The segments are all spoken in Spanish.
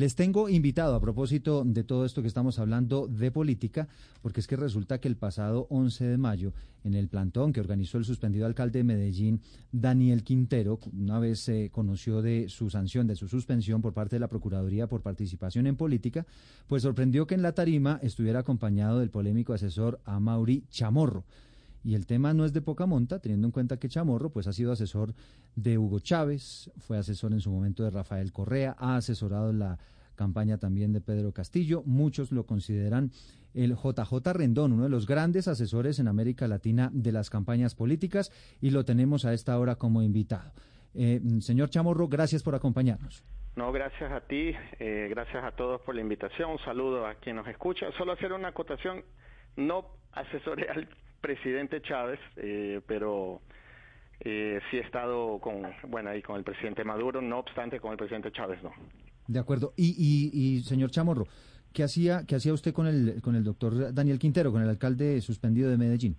Les tengo invitado a propósito de todo esto que estamos hablando de política, porque es que resulta que el pasado 11 de mayo, en el plantón que organizó el suspendido alcalde de Medellín, Daniel Quintero, una vez se conoció de su sanción, de su suspensión por parte de la Procuraduría por participación en política, pues sorprendió que en la tarima estuviera acompañado del polémico asesor Amaury Chamorro. Y el tema no es de poca monta, teniendo en cuenta que Chamorro pues ha sido asesor de Hugo Chávez, fue asesor en su momento de Rafael Correa, ha asesorado la campaña también de Pedro Castillo. Muchos lo consideran el JJ Rendón, uno de los grandes asesores en América Latina de las campañas políticas, y lo tenemos a esta hora como invitado. Eh, señor Chamorro, gracias por acompañarnos. No, gracias a ti, eh, gracias a todos por la invitación. Un saludo a quien nos escucha. Solo hacer una acotación. No asesoré al presidente Chávez, eh, pero eh, sí he estado con, bueno, ahí con el presidente Maduro, no obstante con el presidente Chávez no. De acuerdo. Y, y, señor Chamorro, ¿qué hacía, qué hacía usted con el, con el doctor Daniel Quintero, con el alcalde suspendido de Medellín?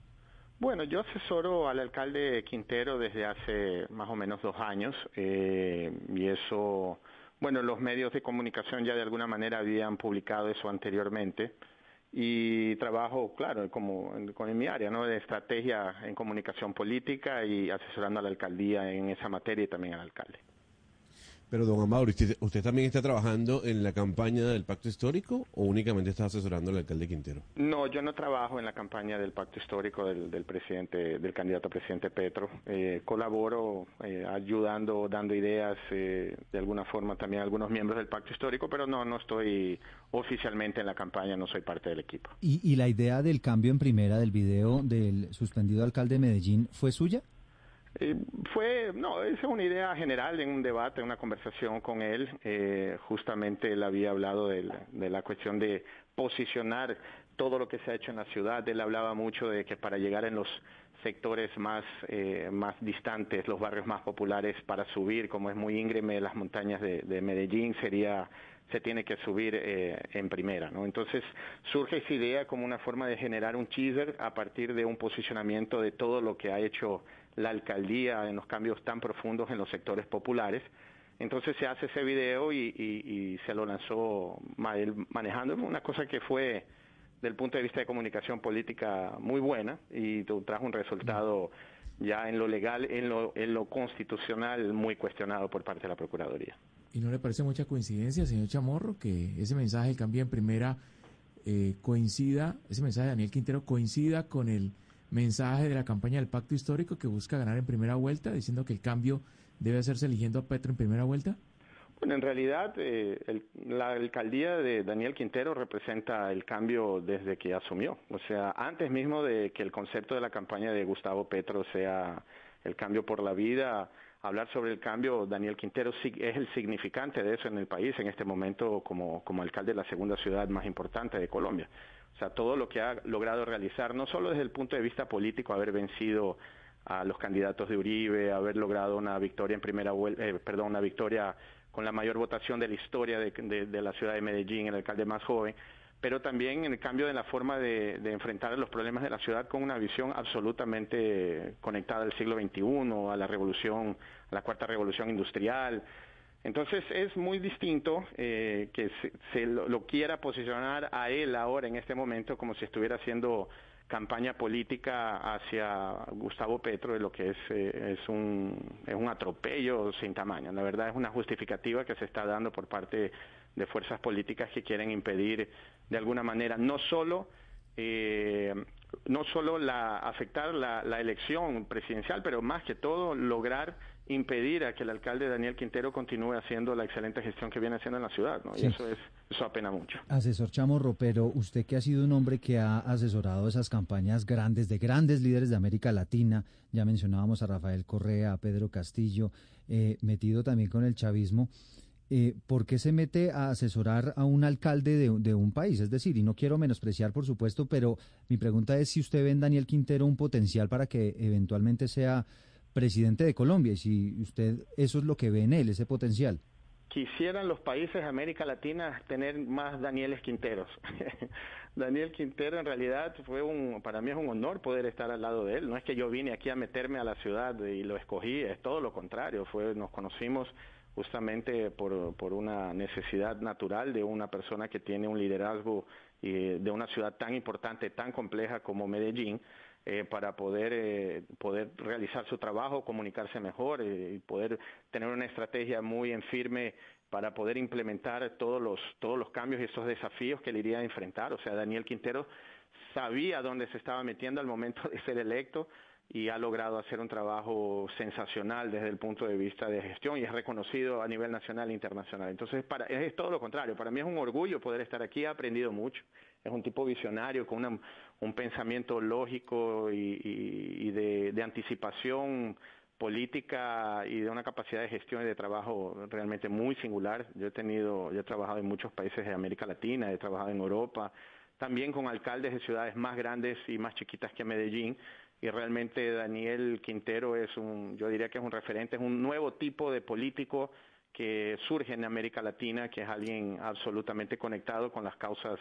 Bueno, yo asesoro al alcalde Quintero desde hace más o menos dos años eh, y eso, bueno, los medios de comunicación ya de alguna manera habían publicado eso anteriormente y trabajo, claro, como con mi área, ¿no? De estrategia en comunicación política y asesorando a la alcaldía en esa materia y también al alcalde. Pero, don Amaury, ¿usted, también está trabajando en la campaña del Pacto Histórico o únicamente está asesorando al alcalde Quintero? No, yo no trabajo en la campaña del Pacto Histórico del, presidente, del candidato a presidente Petro. Eh, colaboro eh, ayudando, dando ideas, eh, de alguna forma también a algunos miembros del Pacto Histórico, pero no, no estoy oficialmente en la campaña, no soy parte del equipo. ¿Y, y la idea del cambio en primera del video del suspendido alcalde de Medellín fue suya? Eh, fue, no, esa es una idea general en un debate, en una conversación con él. Eh, justamente él había hablado de la, cuestión de posicionar todo lo que se ha hecho en la ciudad. Él hablaba mucho de que para llegar en los sectores más, eh, más distantes, los barrios más populares, para subir, como es muy íngreme las montañas de, de Medellín, sería se tiene que subir eh, en primera. ¿no? Entonces surge esa idea como una forma de generar un teaser a partir de un posicionamiento de todo lo que ha hecho la alcaldía en los cambios tan profundos en los sectores populares. Entonces se hace ese video y, se lo lanzó manejando una cosa que fue del punto de vista de comunicación política muy buena y trajo un resultado ya en lo legal, en lo, en lo constitucional muy cuestionado por parte de la Procuraduría. ¿Y no le parece mucha coincidencia, señor Chamorro, que ese mensaje del cambio en primera eh, coincida, ese mensaje de Daniel Quintero coincida con el mensaje de la campaña del pacto histórico que busca ganar en primera vuelta, diciendo que el cambio debe hacerse eligiendo a Petro en primera vuelta? Bueno, en realidad eh, la alcaldía de Daniel Quintero representa el cambio desde que asumió. O sea, antes mismo de que el concepto de la campaña de Gustavo Petro sea el cambio por la vida, hablar sobre el cambio, Daniel Quintero es el significante de eso en el país en este momento como, como alcalde de la segunda ciudad más importante de Colombia. O sea, todo lo que ha logrado realizar, no solo desde el punto de vista político, haber vencido a los candidatos de Uribe, haber logrado una victoria en primera vuelta, eh, perdón, una victoria con la mayor votación de la historia de, de la ciudad de Medellín, el alcalde más joven, pero también en el cambio de la forma de, enfrentar los problemas de la ciudad con una visión absolutamente conectada al siglo XXI, a la revolución, a la cuarta revolución industrial. Entonces es muy distinto eh, que se, lo, quiera posicionar a él ahora en este momento como si estuviera haciendo campaña política hacia Gustavo Petro de lo que es, eh, es, un, es un atropello sin tamaño. La verdad es una justificativa que se está dando por parte de fuerzas políticas que quieren impedir de alguna manera, no solo, eh, no solo la, afectar la, elección presidencial, pero más que todo lograr impedir a que el alcalde Daniel Quintero continúe haciendo la excelente gestión que viene haciendo en la ciudad, ¿no? Y eso es eso apena mucho. Asesor Chamorro, pero usted que ha sido un hombre que ha asesorado esas campañas grandes de grandes líderes de América Latina, ya mencionábamos a Rafael Correa, a Pedro Castillo, eh, metido también con el chavismo eh, ¿por qué se mete a asesorar a un alcalde de, un país? Es decir, y no quiero menospreciar, por supuesto, pero mi pregunta es si usted ve en Daniel Quintero un potencial para que eventualmente sea presidente de Colombia y si usted eso es lo que ve en él, ese potencial. Quisieran los países de América Latina tener más Danieles Quinteros. Daniel Quintero en realidad fue un, para mí es un honor poder estar al lado de él. No es que yo vine aquí a meterme a la ciudad y lo escogí, es todo lo contrario. Fue, nos conocimos justamente por, por una necesidad natural de una persona que tiene un liderazgo eh, de una ciudad tan importante, tan compleja como Medellín, eh, para poder, eh, poder realizar su trabajo, comunicarse mejor y poder tener una estrategia muy en firme para poder implementar todos los, todos los cambios y esos desafíos que le iría a enfrentar. O sea, Daniel Quintero sabía dónde se estaba metiendo al momento de ser electo, y ha logrado hacer un trabajo sensacional desde el punto de vista de gestión y es reconocido a nivel nacional e internacional. Entonces, para, es todo lo contrario. Para mí es un orgullo poder estar aquí. He aprendido mucho. Es un tipo visionario con un pensamiento lógico y, de, anticipación política y de una capacidad de gestión y de trabajo realmente muy singular. Yo he tenido, yo he trabajado en muchos países de América Latina, he trabajado en Europa, también con alcaldes de ciudades más grandes y más chiquitas que Medellín y realmente Daniel Quintero es un, yo diría que es un referente, es un nuevo tipo de político que surge en América Latina, que es alguien absolutamente conectado con las causas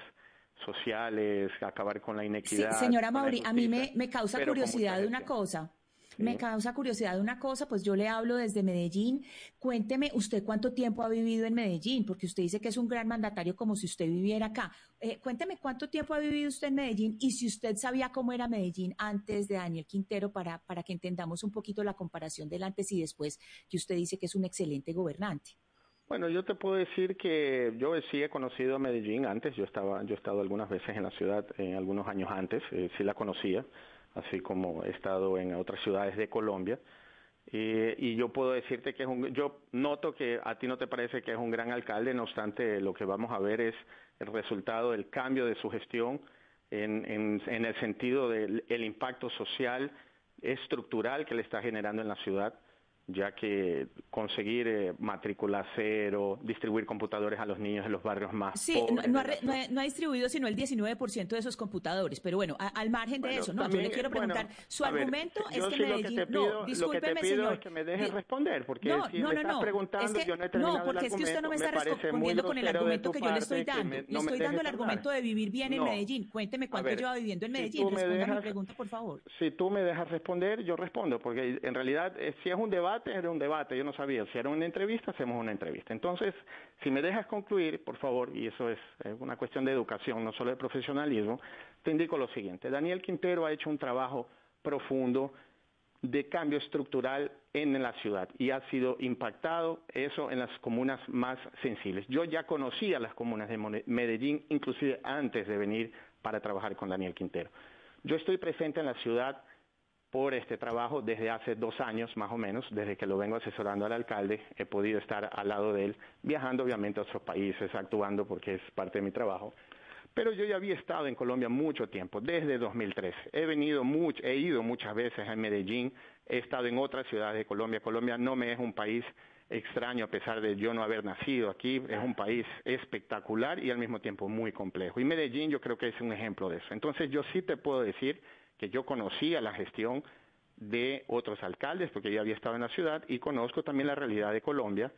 sociales, acabar con la inequidad. señora Mauri, a mí me, me causa curiosidad de una cosa. Me causa curiosidad una cosa, pues yo le hablo desde Medellín. Cuénteme usted cuánto tiempo ha vivido en Medellín, porque usted dice que es un gran mandatario como si usted viviera acá. Eh, cuénteme cuánto tiempo ha vivido usted en Medellín y si usted sabía cómo era Medellín antes de Daniel Quintero para, para que entendamos un poquito la comparación del antes y después, que usted dice que es un excelente gobernante. Bueno, yo te puedo decir que yo sí he conocido a Medellín antes, yo estaba, yo he estado algunas veces en la ciudad, en algunos años antes, eh, sí la conocía así como he estado en otras ciudades de Colombia. y yo puedo decirte que es un, yo noto que a ti no te parece que es un gran alcalde, no obstante lo que vamos a ver es el resultado del cambio de su gestión en, en, en el sentido del el impacto social estructural que le está generando en la ciudad ya que conseguir eh, matrícula cero, distribuir computadores a los niños en los barrios más sí, pobres. No, no, ha, distribuido sino el 19% de esos computadores, pero bueno, al margen de eso, no, yo le quiero preguntar, su argumento es que Medellín, lo que te pido, no, discúlpeme, señor. es que me deje responder, porque no, si no, me estás preguntando, es yo no he terminado No, porque es que usted no me está respondiendo con el argumento que yo le estoy dando. le estoy dando el argumento de vivir bien en Medellín. Cuénteme cuánto lleva viviendo en Medellín. Responda mi pregunta, por favor. Si tú me dejas responder, yo respondo, porque en realidad, eh, si es un debate, es un debate yo no sabía. Si era una entrevista, hacemos una entrevista. Entonces, si me dejas concluir, por favor, y eso es una cuestión de educación, no solo de profesionalismo, te indico lo siguiente. Daniel Quintero ha hecho un trabajo profundo de cambio estructural en la ciudad y ha sido impactado eso en las comunas más sensibles. Yo ya conocía las comunas de Medellín, inclusive antes de venir para trabajar con Daniel Quintero. Yo estoy presente en la ciudad por este trabajo desde hace dos años más o menos, desde que lo vengo asesorando al alcalde, he podido estar al lado de él, viajando obviamente a otros países, actuando porque es parte de mi trabajo. Pero yo ya había estado en Colombia mucho tiempo, desde 2013. He venido mucho, he ido muchas veces a Medellín, he estado en otras ciudades de Colombia. Colombia no me es un país extraño a pesar de yo no haber nacido aquí, es un país espectacular y al mismo tiempo muy complejo. Y Medellín yo creo que es un ejemplo de eso. Entonces yo sí te puedo decir que yo conocía la gestión de otros alcaldes, porque yo había estado en la ciudad y conozco también la realidad de Colombia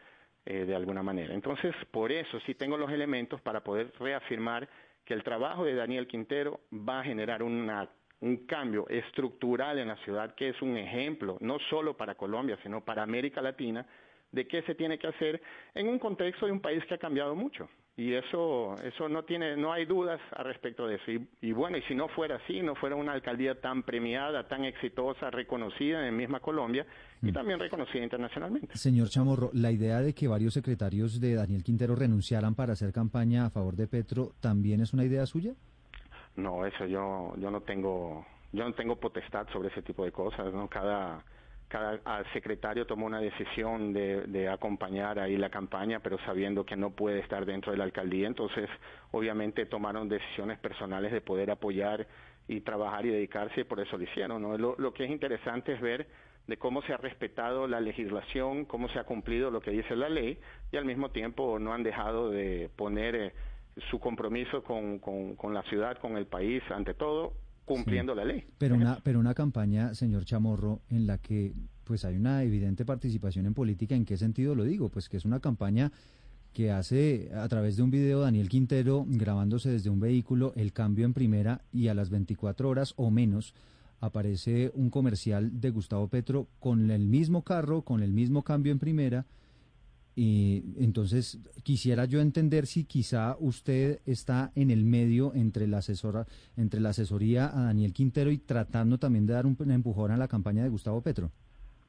eh, de alguna manera. Entonces, por eso sí tengo los elementos para poder reafirmar que el trabajo de Daniel Quintero va a generar una, un cambio estructural en la ciudad, que es un ejemplo, no solo para Colombia, sino para América Latina, de qué se tiene que hacer en un contexto de un país que ha cambiado mucho y eso eso no tiene no hay dudas al respecto de eso. Y, bueno y si no fuera así no fuera una alcaldía tan premiada tan exitosa reconocida en misma Colombia y mm. también reconocida internacionalmente. Señor Chamorro la idea de que varios secretarios de Daniel Quintero renunciaran para hacer campaña a favor de Petro también es una idea suya no eso yo yo no tengo yo no tengo potestad sobre ese tipo de cosas no cada cada secretario tomó una decisión de, acompañar ahí la campaña, pero sabiendo que no puede estar dentro de la alcaldía, entonces obviamente tomaron decisiones personales de poder apoyar y trabajar y dedicarse y por eso lo hicieron. Lo, que es interesante es ver de cómo se ha respetado la legislación, cómo se ha cumplido lo que dice la ley y al mismo tiempo no han dejado de poner eh, su compromiso con la ciudad, con el país, ante todo, cumpliendo la ley. Pero una, pero una campaña, señor Chamorro, en la que pues hay una evidente participación en política, ¿en qué sentido lo digo? Pues que es una campaña que hace a través de un video Daniel Quintero grabándose desde un vehículo el cambio en primera y a las 24 horas o menos aparece un comercial de Gustavo Petro con el mismo carro, con el mismo cambio en primera Y entonces quisiera yo entender si quizá usted está en el medio entre la asesora, entre la asesoría a Daniel Quintero y tratando también de dar un empujón a la campaña de Gustavo Petro.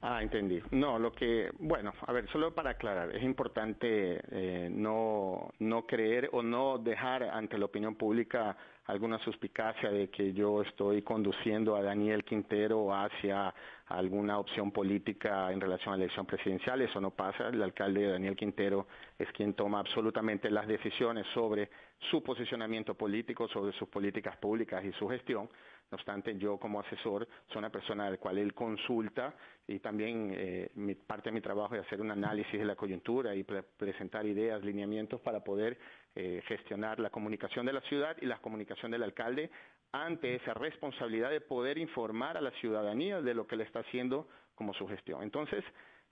Ah, entendí. No, lo que, bueno, a ver, solo para aclarar, es importante eh, no, no creer o no dejar ante la opinión pública alguna suspicacia de que yo estoy conduciendo a Daniel Quintero hacia alguna opción política en relación a la elección presidencial. Eso no pasa. El alcalde Daniel Quintero es quien toma absolutamente las decisiones sobre su posicionamiento político, sobre sus políticas públicas y su gestión. No obstante, yo como asesor soy una persona al cual él consulta y también eh, mi, parte de mi trabajo es hacer un análisis de la coyuntura y presentar ideas, lineamientos para poder eh, gestionar la comunicación de la ciudad y la comunicación del alcalde ante esa responsabilidad de poder informar a la ciudadanía de lo que le está haciendo como su gestión. Entonces,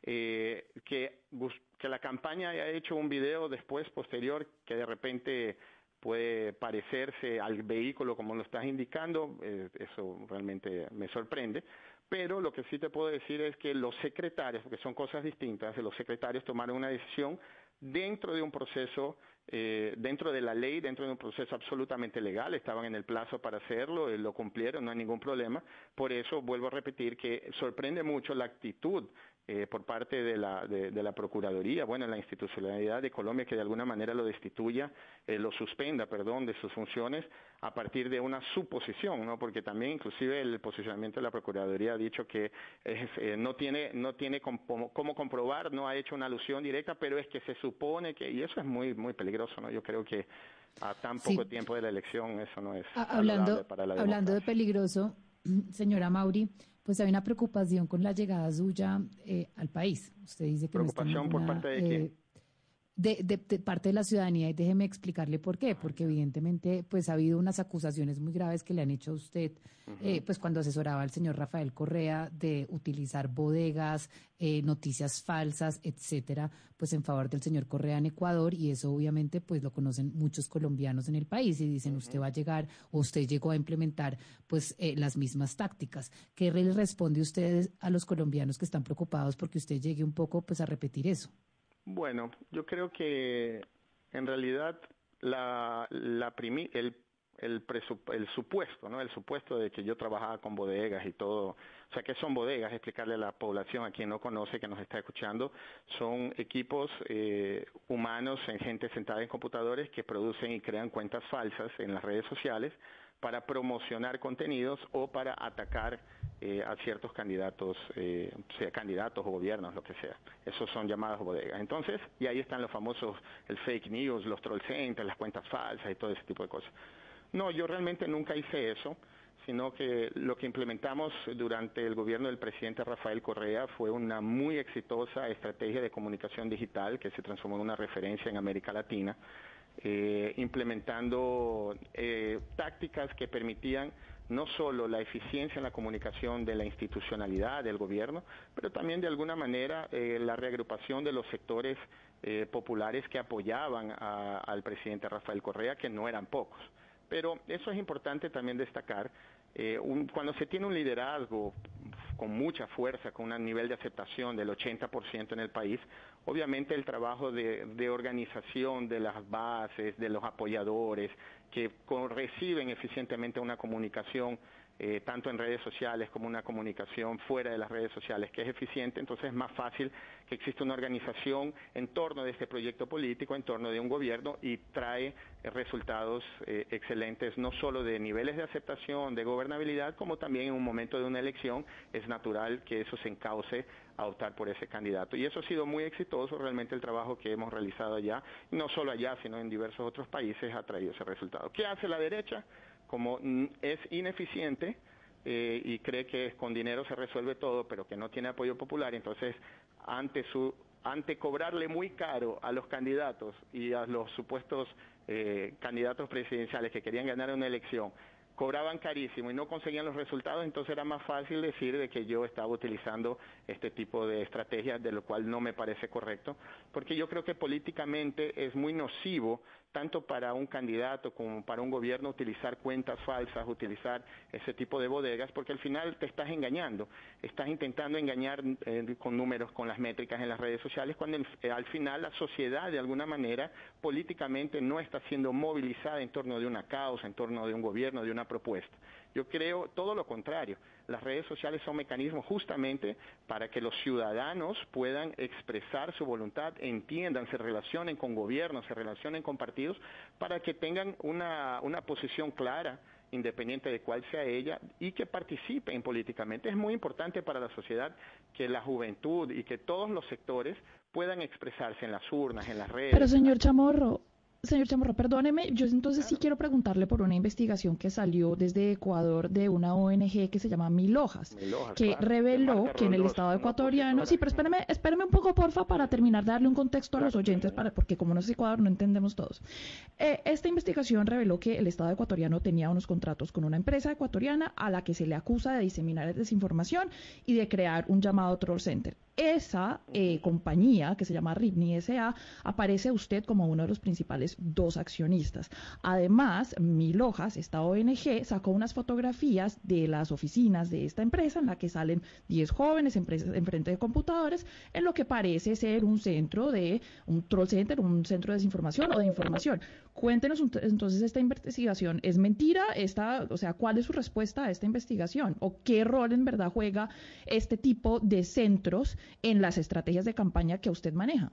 eh, que, que la campaña haya hecho un video después, posterior, que de repente puede parecerse al vehículo como lo estás indicando, eh, eso realmente me sorprende, pero lo que sí te puedo decir es que los secretarios, porque son cosas distintas, los secretarios tomaron una decisión dentro de un proceso, eh, dentro de la ley, dentro de un proceso absolutamente legal, estaban en el plazo para hacerlo, eh, lo cumplieron, no hay ningún problema. Por eso vuelvo a repetir que sorprende mucho la actitud eh, por parte de la, de, la Procuraduría, bueno, la institucionalidad de Colombia que de alguna manera lo destituya, eh, lo suspenda, perdón, de sus funciones a partir de una suposición, ¿no? Porque también inclusive el posicionamiento de la Procuraduría ha dicho que eh, no tiene, no tiene cómo, comprobar, no ha hecho una alusión directa, pero es que se supone que, y eso es muy, muy peligroso, ¿no? Yo creo que a tan poco tiempo de la elección eso no es hablando, para la Hablando de peligroso, señora Mauri, pues hay una preocupación con la llegada suya eh, al país. Usted dice que preocupación por parte de quién? Eh, de, parte de la ciudadanía y déjeme explicarle por qué, porque evidentemente pues ha habido unas acusaciones muy graves que le han hecho a usted eh, pues cuando asesoraba al señor Rafael Correa de utilizar bodegas, eh, noticias falsas, etcétera, pues en favor del señor Correa en Ecuador y eso obviamente pues lo conocen muchos colombianos en el país y dicen usted va a llegar o usted llegó a implementar pues eh, las mismas tácticas. ¿Qué le responde usted a los colombianos que están preocupados porque usted llegue un poco pues a repetir eso? Bueno, yo creo que en realidad la, la el, el, el supuesto, ¿no? El supuesto de que yo trabajaba con bodegas y todo, o sea, ¿qué son bodegas? Explicarle a la población, a quien no conoce, que nos está escuchando, son equipos eh, humanos, en gente sentada en computadores que producen y crean cuentas falsas en las redes sociales para promocionar contenidos o para atacar eh, a ciertos candidatos, eh, sea candidatos o gobiernos, lo que sea. Esos son llamadas bodegas. Entonces, y ahí están los famosos, el fake news, los troll centers, las cuentas falsas y todo ese tipo de cosas. No, yo realmente nunca hice eso, sino que lo que implementamos durante el gobierno del presidente Rafael Correa fue una muy exitosa estrategia de comunicación digital que se transformó en una referencia en América Latina eh, implementando eh, tácticas que permitían no solo la eficiencia en la comunicación de la institucionalidad del gobierno, pero también de alguna manera eh, la reagrupación de los sectores populares que apoyaban al presidente Rafael Correa, que no eran pocos. Pero eso es importante también destacar. cuando se tiene un liderazgo con mucha fuerza, con un nivel de aceptación del 80% en el país, obviamente el trabajo de, organización de las bases, de los apoyadores, que reciben eficientemente una comunicación eh, tanto en redes sociales como una comunicación fuera de las redes sociales que es eficiente, entonces es más fácil que exista una organización en torno de este proyecto político, en torno de un gobierno y trae resultados eh, excelentes, no solo de niveles de aceptación, de gobernabilidad, como también en un momento de una elección es natural que eso se encauce a optar por ese candidato. Y eso ha sido muy exitoso realmente el trabajo que hemos realizado allá, no solo allá, sino en diversos otros países ha traído ese resultado. ¿Qué hace la derecha? Como es ineficiente eh, y cree que con dinero se resuelve todo, pero que no tiene apoyo popular, entonces ante su ante cobrarle muy caro a los candidatos y a los supuestos eh, candidatos presidenciales que querían ganar una elección, cobraban carísimo y no conseguían los resultados, entonces era más fácil decir de que yo estaba utilizando este tipo de estrategias, de lo cual no me parece correcto, porque yo creo que políticamente es muy nocivo tanto para un candidato como para un gobierno utilizar cuentas falsas, utilizar ese tipo de bodegas, porque al final te estás engañando, estás intentando engañar eh, con números, con las métricas en las redes sociales, cuando eh, al final la sociedad de alguna manera políticamente no está siendo movilizada en torno de una causa, en torno de un gobierno, de una propuesta. Yo creo todo lo contrario. Las redes sociales son mecanismos justamente para que los ciudadanos puedan expresar su voluntad, entiendan, se relacionen con gobiernos, se relacionen con partidos, para que tengan una, una posición clara independiente de cuál sea ella, y que participen políticamente. Es muy importante para la sociedad que la juventud y que todos los sectores puedan expresarse en las urnas, en las redes. Pero señor Chamorro, Señor Chamorro, perdóneme, yo entonces sí quiero preguntarle por una investigación que salió desde Ecuador de una ONG que se llama Mil Hojas, que reveló que en el Estado ecuatoriano, sí, pero espéreme, espéreme un poco, porfa, para terminar de darle un contexto a los oyentes, para, porque como no es Ecuador, no entendemos todos. Eh, esta investigación reveló que el Estado ecuatoriano tenía unos contratos con una empresa ecuatoriana a la que se le acusa de diseminar desinformación y de crear un llamado troll center esa eh, compañía, que se llama Ripni SA, aparece usted como uno de los principales dos accionistas. Además, Mil Hojas, esta ONG, sacó unas fotografías de las oficinas de esta empresa en la que salen 10 jóvenes en frente de computadores, en lo que parece ser un centro de, un troll center, un centro de desinformación o de información. Cuéntenos entonces esta investigación. ¿Es mentira? Esta, o sea, ¿cuál es su respuesta a esta investigación? ¿O qué rol en verdad juega este tipo de centros en las estrategias de campaña que usted maneja?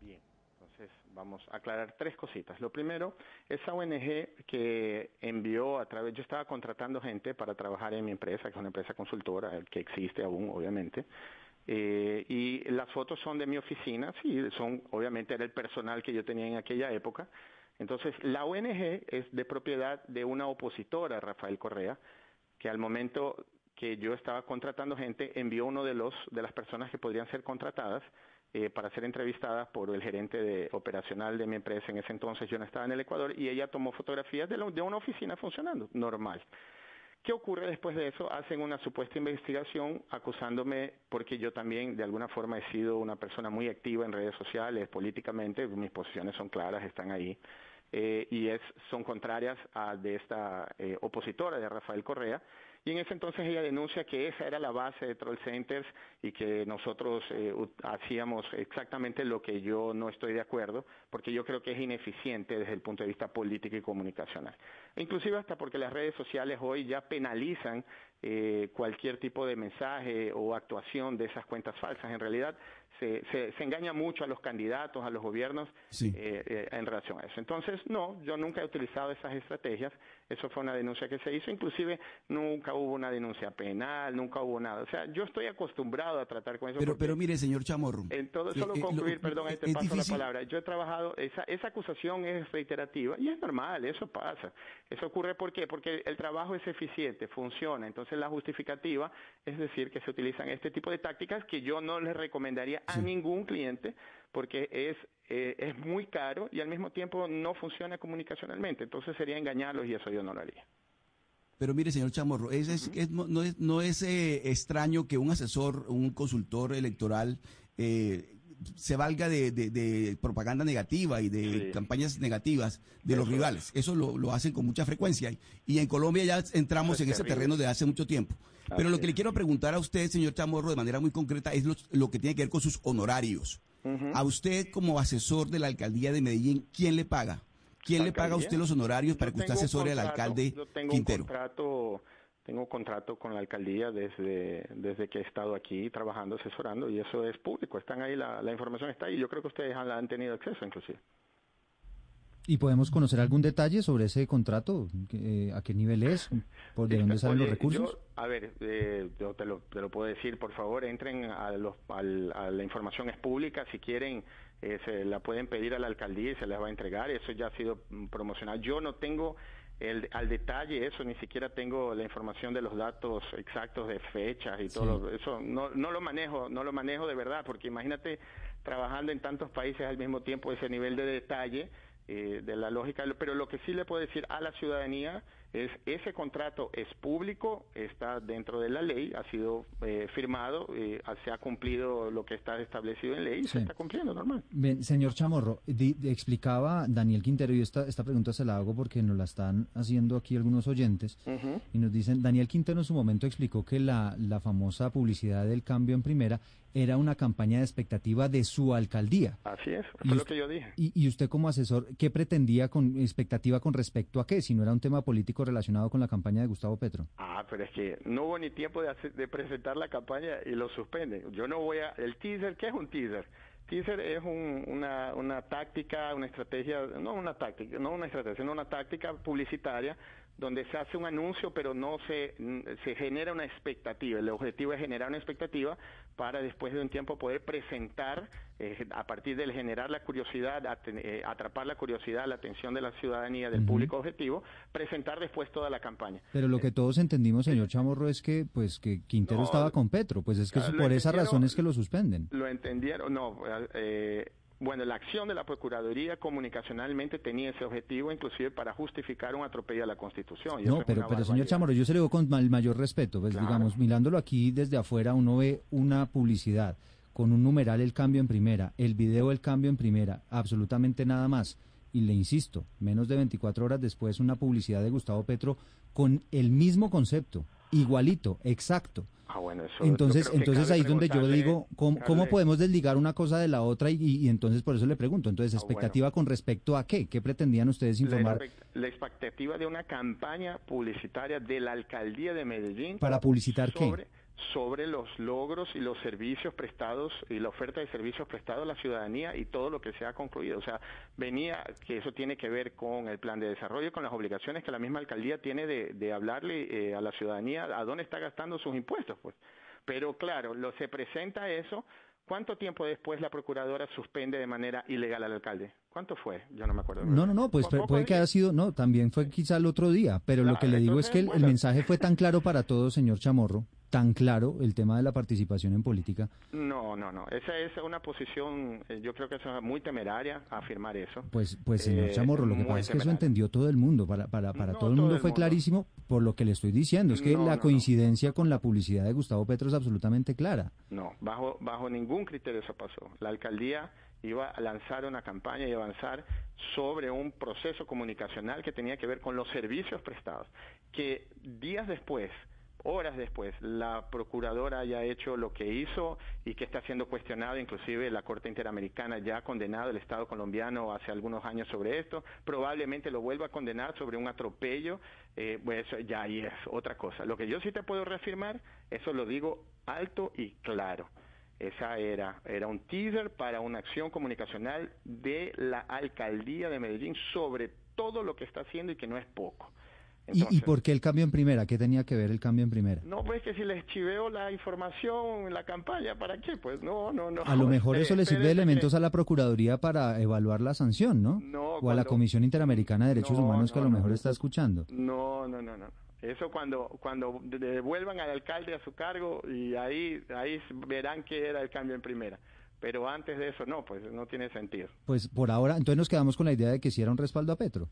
Bien, entonces vamos a aclarar tres cositas. Lo primero, esa ONG que envió a través, yo estaba contratando gente para trabajar en mi empresa, que es una empresa consultora, que existe aún, obviamente. Eh, y las fotos son de mi oficina, sí, son, obviamente era el personal que yo tenía en aquella época, entonces, la ONG es de propiedad de una opositora, Rafael Correa, que al momento que yo estaba contratando gente, envió uno de los de las personas que podrían ser contratadas eh, para ser entrevistadas por el gerente de, operacional de mi empresa. En ese entonces yo no estaba en el Ecuador y ella tomó fotografías de, de una oficina funcionando, normal. ¿Qué ocurre después de eso? Hacen una supuesta investigación acusándome porque yo también de alguna forma he sido una persona muy activa en redes sociales, políticamente, mis posiciones son claras, están ahí. Eh, y es, son contrarias a de esta eh, opositora de Rafael Correa. Y en ese entonces ella denuncia que esa era la base de Troll Centers y que nosotros eh, hacíamos exactamente lo que yo no estoy de acuerdo, porque yo creo que es ineficiente desde el punto de vista político y comunicacional. inclusive hasta porque las redes sociales hoy ya penalizan cualquier tipo de mensaje o actuación de esas cuentas falsas. En realidad, se, se, engaña mucho a los candidatos, a los gobiernos eh, eh, en relación a eso. Entonces, no, yo nunca he utilizado esas estrategias. Eso fue una denuncia que se hizo. Inclusive, nunca hubo una denuncia penal, nunca hubo nada. O sea, yo estoy acostumbrado a tratar con eso. Pero, pero mire, señor Chamorro. En todo, solo eh, concluir, perdón, ahí te paso la palabra. Yo he trabajado, esa, esa acusación es reiterativa y es normal, eso pasa. Eso ocurre ¿por qué? Porque el trabajo es eficiente, funciona. Entonces, la justificativa es decir que se utilizan este tipo de tácticas que yo no les recomendaría a ningún cliente porque es, eh, es muy caro y al mismo tiempo no funciona comunicacionalmente. Entonces sería engañarlos y eso yo no lo haría. Pero mire, señor Chamorro, es, es, no es, no es eh, extraño que un asesor, un consultor electoral eh, se valga de, propaganda negativa y de campañas negativas de los rivales. Eso lo, lo, hacen con mucha frecuencia. Y en Colombia ya entramos en ese terreno de hace mucho tiempo. Pero lo que le quiero preguntar a usted, señor Chamorro, de manera muy concreta, es lo, que tiene que ver con sus honorarios. A usted, como asesor de la alcaldía de Medellín, ¿quién le paga? ¿Quién le paga a usted los honorarios para que usted asesore al alcalde yo tengo Quintero? Un contrato, tengo contrato con la alcaldía desde, desde que he estado aquí trabajando, asesorando, y eso es público. Están ahí, la, la información está ahí. Yo creo que ustedes han, han tenido acceso, inclusive. ¿Y podemos conocer algún detalle sobre ese contrato? Eh, ¿A qué nivel es? ¿Por ¿De dónde salen los recursos? a ver, eh, yo te lo, te lo, puedo decir, por favor, entren a, los, a la información es pública, si quieren eh, se la pueden pedir a la alcaldía y se les va a entregar, eso ya ha sido promocionado. Yo no tengo el, al detalle eso, ni siquiera tengo la información de los datos exactos de fechas y todo eso, no, no lo manejo, no lo manejo de verdad, porque imagínate trabajando en tantos países al mismo tiempo ese nivel de detalle, eh, de la lógica, pero lo que sí le puedo decir a la ciudadanía es ese contrato es público, está dentro de la ley, ha sido eh, firmado, eh, se ha cumplido lo que está establecido en ley y se está cumpliendo normal. Bien, señor Chamorro, explicaba Daniel Quintero, y esta, esta pregunta se la hago porque nos la están haciendo aquí algunos oyentes, y nos dicen, Daniel Quintero en su momento explicó que la, la famosa publicidad del cambio en primera era una campaña de expectativa de su alcaldía. Así es, fue lo que yo dije. Y, y usted como asesor, ¿qué pretendía con expectativa con respecto a qué? Si no era un tema político relacionado con la campaña de Gustavo Petro. Ah, pero es que no hubo ni tiempo de, de presentar la campaña y lo suspenden. Yo no voy a... El teaser, ¿qué es un teaser? Teaser es una, una táctica, una estrategia, no una táctica, no una estrategia, sino una táctica publicitaria donde se hace un anuncio pero no se, se genera una expectativa. El objetivo es generar una expectativa para después de un tiempo poder presentar, eh, a partir del generar la curiosidad, eh, atrapar la curiosidad, la atención de la ciudadanía, del público objetivo, presentar después toda la campaña. Pero lo que eh, todos entendimos, señor Chamorro, es que pues que Quintero estaba con Petro, pues es que por esa razón es que lo suspenden. Lo entendieron, no, eh, bueno, la acción de la Procuraduría comunicacionalmente tenía ese objetivo, inclusive para justificar un atropello a la Constitución. no, pero, pero señor Chamorro, yo se lo digo con el mayor respeto. Pues, digamos, mirándolo aquí desde afuera, uno ve una publicidad con un numeral el cambio en primera, el video el cambio en primera, absolutamente nada más. Y le insisto, menos de 24 horas después, una publicidad de Gustavo Petro con el mismo concepto, igualito, exacto. Ah, bueno, eso entonces, entonces ahí es donde yo digo, ¿cómo, podemos desligar una cosa de la otra? Y, entonces por eso le pregunto, entonces, ah, ¿expectativa con respecto a qué? ¿Qué pretendían ustedes informar? La, expectativa de una campaña publicitaria de la alcaldía de Medellín. ¿Para publicitar qué? Sobre los logros y los servicios prestados y la oferta de servicios prestados a la ciudadanía y todo lo que se ha concluido. O sea, venía que eso tiene que ver con el plan de desarrollo, con las obligaciones que la misma alcaldía tiene de, hablarle eh, a la ciudadanía a dónde está gastando sus impuestos, pues. Pero claro, lo se presenta eso. ¿Cuánto tiempo después la procuradora suspende de manera ilegal al alcalde? ¿Cuánto fue? Yo no me acuerdo. No, no, no, pues puede que haya sido, no, también fue quizá el otro día, pero lo que le digo es que el, mensaje fue tan claro para todos, señor Chamorro, tan claro el tema de la participación en política? No, no, no. Esa es una posición, eh, yo creo que es muy temeraria afirmar eso. Pues, pues señor eh, Chamorro, lo que pasa es que eso entendió todo el mundo. Para, para, para todo el mundo fue clarísimo por lo que le estoy diciendo. Es que la coincidencia con la publicidad de Gustavo Petro es absolutamente clara. No, bajo, bajo ningún criterio eso pasó. La alcaldía iba a lanzar una campaña y avanzar sobre un proceso comunicacional que tenía que ver con los servicios prestados, que días después horas después la procuradora haya hecho lo que hizo y que está siendo cuestionado, inclusive la Corte Interamericana ya ha condenado el Estado colombiano hace algunos años sobre esto, probablemente lo vuelva a condenar sobre un atropello, eh, pues ya ahí es otra cosa. Lo que yo sí te puedo reafirmar, eso lo digo alto y claro. Esa era, era un teaser para una acción comunicacional de la alcaldía de Medellín sobre todo lo que está haciendo y que no es poco. ¿Y, por qué el cambio en primera? ¿Qué tenía que ver el cambio en primera? No, pues que si les chiveo la información en la campaña, ¿para qué? Pues no, no, no. A lo mejor eso le sirve de elementos a la Procuraduría para evaluar la sanción, ¿no? no o a la Comisión Interamericana de Derechos Humanos que a lo mejor está escuchando. No, no, no, no. Eso cuando cuando devuelvan al alcalde a su cargo y ahí ahí verán qué era el cambio en primera. Pero antes de eso no, pues no tiene sentido. Pues por ahora, entonces nos quedamos con la idea de que si era un respaldo a Petro.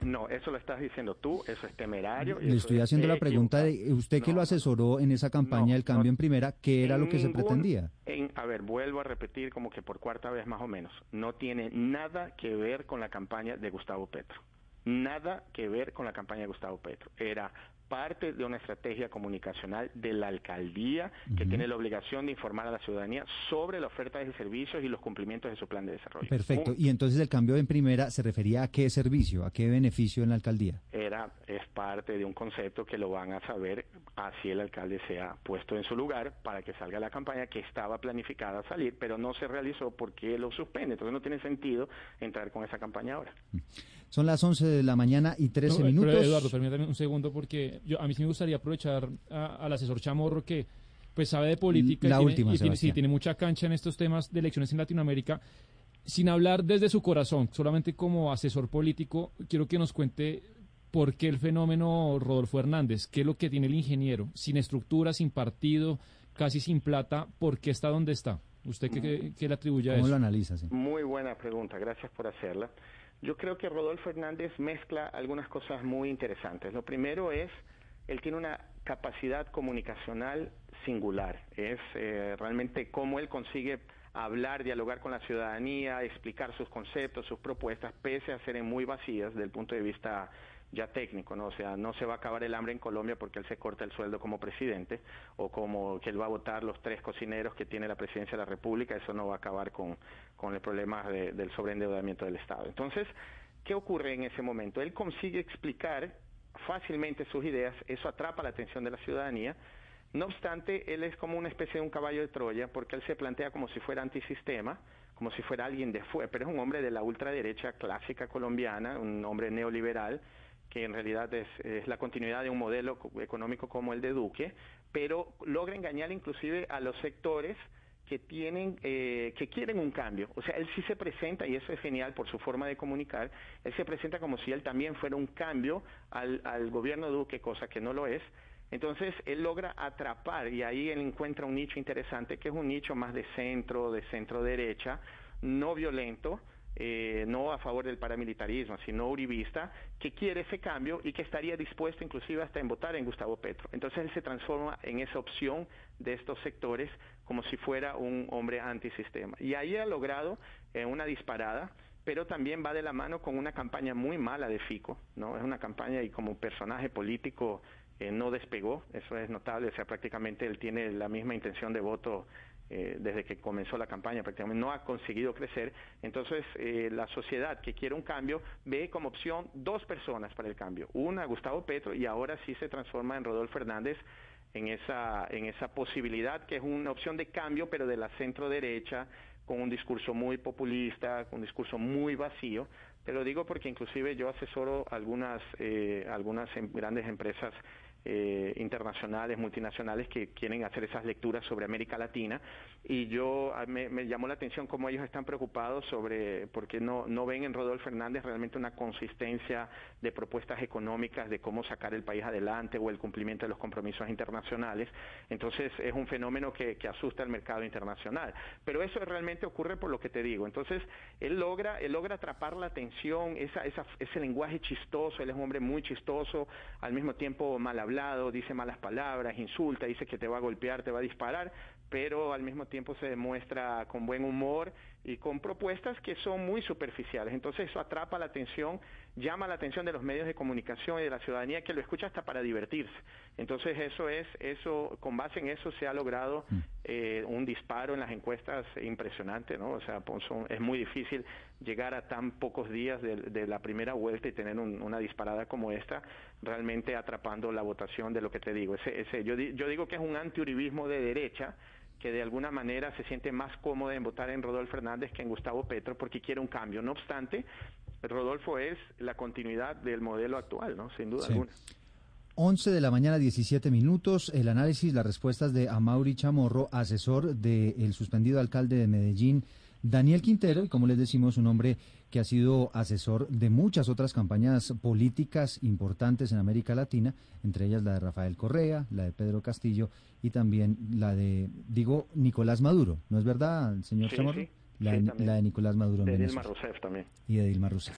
No, eso lo estás diciendo tú, eso es temerario. Le estoy haciendo la pregunta de usted que lo asesoró en esa campaña del cambio en primera, ¿qué era lo que se pretendía? En, a ver, vuelvo a repetir como que por cuarta vez más o menos, no tiene nada que ver con la campaña de Gustavo Petro. Nada que ver con la campaña de Gustavo Petro. Era parte de una estrategia comunicacional de la alcaldía que tiene la obligación de informar a la ciudadanía sobre la oferta de servicios y los cumplimientos de su plan de desarrollo. Perfecto. Y entonces el cambio en primera se refería a qué servicio, a qué beneficio en la alcaldía. Era es parte de un concepto que lo van a saber así el alcalde sea puesto en su lugar para que salga la campaña que estaba planificada a salir, pero no se realizó porque lo suspende. Entonces no tiene sentido entrar con esa campaña ahora. Son las 11 de la mañana y 13 minutos. Eduardo, permítame un segundo porque yo, a mí sí me gustaría aprovechar al asesor Chamorro que pues sabe de política la y, última, tiene, sí, tiene mucha cancha en estos temas de elecciones en Latinoamérica. Sin hablar desde su corazón, solamente como asesor político, quiero que nos cuente por qué el fenómeno Rodolfo Hernández, qué es lo que tiene el ingeniero, sin estructura, sin partido, casi sin plata, ¿por qué está donde está? ¿Usted qué, qué, le atribuye a eso? ¿Cómo lo analiza? Muy buena pregunta, gracias por hacerla. Yo creo que Rodolfo Hernández mezcla algunas cosas muy interesantes. Lo primero es, él tiene una capacidad comunicacional singular. Es eh, realmente cómo él consigue hablar, dialogar con la ciudadanía, explicar sus conceptos, sus propuestas, pese a ser muy vacías desde el punto de vista ya técnico, ¿no? O sea, no se va a acabar el hambre en Colombia porque él se corta el sueldo como presidente o como que él va a votar los tres cocineros que tiene la presidencia de la República, eso no va a acabar con, con el problema del sobreendeudamiento del Estado. Entonces, ¿qué ocurre en ese momento? Él consigue explicar fácilmente sus ideas, eso atrapa la atención de la ciudadanía, no obstante, él es como una especie de un caballo de Troya porque él se plantea como si fuera antisistema, como si fuera alguien de fuera, pero es un hombre de la ultraderecha clásica colombiana, un hombre neoliberal, que en realidad es, la continuidad de un modelo económico como el de Duque, pero logra engañar inclusive a los sectores que tienen eh, que quieren un cambio. O sea él sí se presenta y eso es genial por su forma de comunicar él se presenta como si él también fuera un cambio al, al gobierno Duque cosa que no lo es. Entonces él logra atrapar y ahí él encuentra un nicho interesante que es un nicho más de centro de centro derecha no violento eh, no a favor del paramilitarismo, sino uribista, que quiere ese cambio y que estaría dispuesto inclusive hasta en votar en Gustavo Petro. Entonces él se transforma en esa opción de estos sectores como si fuera un hombre antisistema. Y ahí ha logrado eh, una disparada pero también va de la mano con una campaña muy mala de Fico, ¿no? Es una campaña y como personaje político eh, no despegó, eso es notable, o sea, prácticamente él tiene la misma intención de voto eh, desde que comenzó la campaña prácticamente no ha conseguido crecer. Entonces, eh, la sociedad que quiere un cambio ve como opción dos personas para el cambio. Una, Gustavo Petro, y ahora sí se transforma en Rodolfo Hernández en esa, en esa posibilidad que es una opción de cambio, pero de la centro derecha, con un discurso muy populista, con un discurso muy vacío. Te lo digo porque inclusive yo asesoro algunas, eh, algunas em, grandes empresas eh, internacionales, multinacionales que quieren hacer esas lecturas sobre América Latina. Y yo ah, me, llamó la atención cómo ellos están preocupados sobre porque no no ven en Rodolfo Fernández realmente una consistencia de propuestas económicas de cómo sacar el país adelante o el cumplimiento de los compromisos internacionales. Entonces es un fenómeno que, asusta al mercado internacional. Pero eso realmente ocurre por lo que te digo. Entonces él logra él logra atrapar la atención ese lenguaje chistoso. Él es un hombre muy chistoso al mismo tiempo mal hablado dice malas palabras insulta dice que te va a golpear te va a disparar pero al mismo tiempo se demuestra con buen humor y con propuestas que son muy superficiales. Entonces eso atrapa la atención, llama la atención de los medios de comunicación y de la ciudadanía que lo escucha hasta para divertirse. Entonces eso es, eso, con base en eso se ha logrado mm. eh, un disparo en las encuestas impresionante, ¿no? O sea, es muy difícil llegar a tan pocos días de, la primera vuelta y tener una disparada como esta, realmente atrapando la votación de lo que te digo. Ese, ese, yo, yo digo que es un antiuribismo de derecha, que de alguna manera se siente más cómodo en votar en Rodolfo Fernández que en Gustavo Petro porque quiere un cambio. No obstante, Rodolfo es la continuidad del modelo actual, ¿no? Sin duda alguna. 11 de la mañana, 17 minutos. El análisis, las respuestas de Amaury Chamorro, asesor del suspendido alcalde de Medellín, Daniel Quintero, y como les decimos, un hombre que ha sido asesor de muchas otras campañas políticas importantes en América Latina, entre ellas la de Rafael Correa, la de Pedro Castillo y también la de, digo, Nicolás Maduro. ¿No es verdad, señor Chamorro? La, de Nicolás Maduro. De Dilma Rousseff también. Y de Dilma Rousseff.